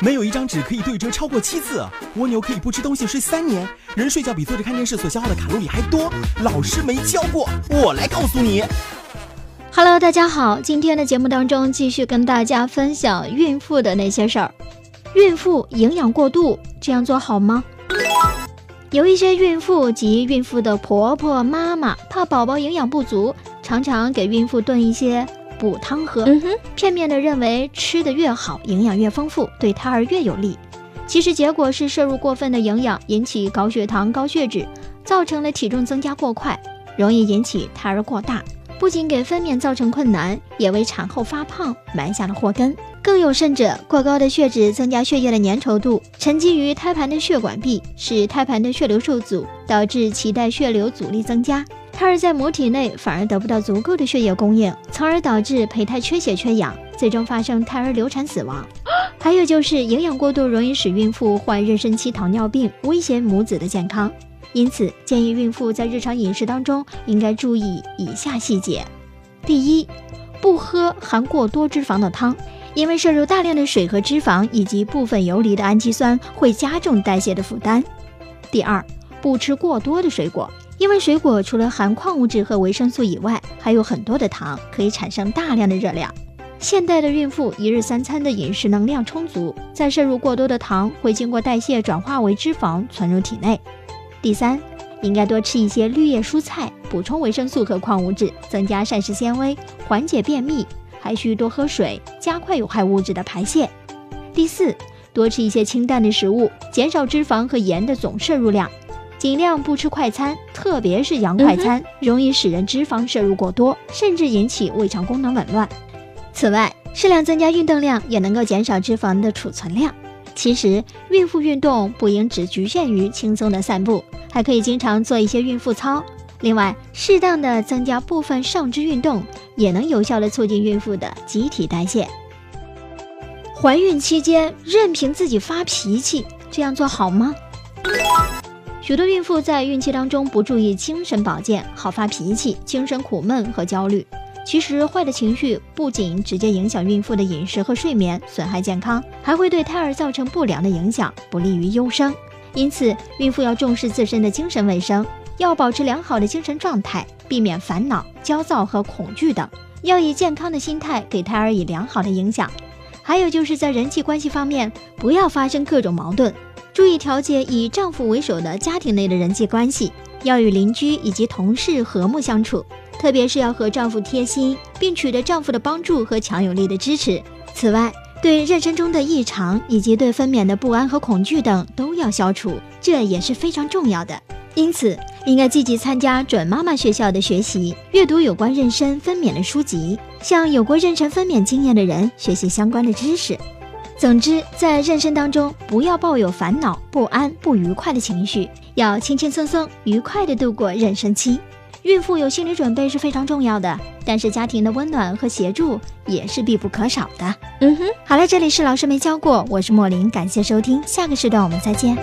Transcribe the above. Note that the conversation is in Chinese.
没有一张纸可以对折超过七次。蜗牛可以不吃东西睡三年。人睡觉比坐着看电视所消耗的卡路里还多。老师没教过，我来告诉你。Hello，大家好，今天的节目当中继续跟大家分享孕妇的那些事儿。孕妇营养过度，这样做好吗？有一些孕妇及孕妇的婆婆妈妈怕宝宝营养不足，常常给孕妇炖一些补汤喝，片面的认为吃的越好，营养越丰富，对胎儿越有利。其实结果是摄入过分的营养，引起高血糖、高血脂，造成了体重增加过快，容易引起胎儿过大，不仅给分娩造成困难，也为产后发胖埋下了祸根。更有甚者，过高的血脂增加血液的粘稠度，沉积于胎盘的血管壁，使胎盘的血流受阻，导致脐带血流阻力增加。胎儿在母体内反而得不到足够的血液供应，从而导致胚胎缺血缺氧，最终发生胎儿流产死亡。还有就是营养过度容易使孕妇患妊娠期糖尿病，威胁母子的健康。因此，建议孕妇在日常饮食当中应该注意以下细节：第一，不喝含过多脂肪的汤。因为摄入大量的水和脂肪，以及部分游离的氨基酸，会加重代谢的负担。第二，不吃过多的水果，因为水果除了含矿物质和维生素以外，还有很多的糖，可以产生大量的热量。现代的孕妇一日三餐的饮食能量充足，再摄入过多的糖，会经过代谢转化为脂肪存入体内。第三，应该多吃一些绿叶蔬菜，补充维生素和矿物质，增加膳食纤维，缓解便秘。还需多喝水，加快有害物质的排泄。第四，多吃一些清淡的食物，减少脂肪和盐的总摄入量，尽量不吃快餐，特别是洋快餐，容易使人脂肪摄入过多，甚至引起胃肠功能紊乱。此外，适量增加运动量，也能够减少脂肪的储存量。其实，孕妇运动不应只局限于轻松的散步，还可以经常做一些孕妇操。另外，适当的增加部分上肢运动，也能有效的促进孕妇的机体代谢。怀孕期间任凭自己发脾气，这样做好吗？许多孕妇在孕期当中不注意精神保健，好发脾气，精神苦闷和焦虑。其实，坏的情绪不仅直接影响孕妇的饮食和睡眠，损害健康，还会对胎儿造成不良的影响，不利于优生。因此，孕妇要重视自身的精神卫生。要保持良好的精神状态，避免烦恼、焦躁和恐惧等。要以健康的心态给胎儿以良好的影响。还有就是在人际关系方面，不要发生各种矛盾，注意调节以丈夫为首的家庭内的人际关系。要与邻居以及同事和睦相处，特别是要和丈夫贴心，并取得丈夫的帮助和强有力的支持。此外，对妊娠中的异常以及对分娩的不安和恐惧等都要消除，这也是非常重要的。因此。应该积极参加准妈妈学校的学习，阅读有关妊娠分娩的书籍，向有过妊娠分娩经验的人学习相关的知识。总之，在妊娠当中，不要抱有烦恼、不安、不愉快的情绪，要轻轻松松、愉快地度过妊娠期。孕妇有心理准备是非常重要的，但是家庭的温暖和协助也是必不可少的。嗯哼，好了，这里是老师没教过，我是莫林，感谢收听，下个时段我们再见。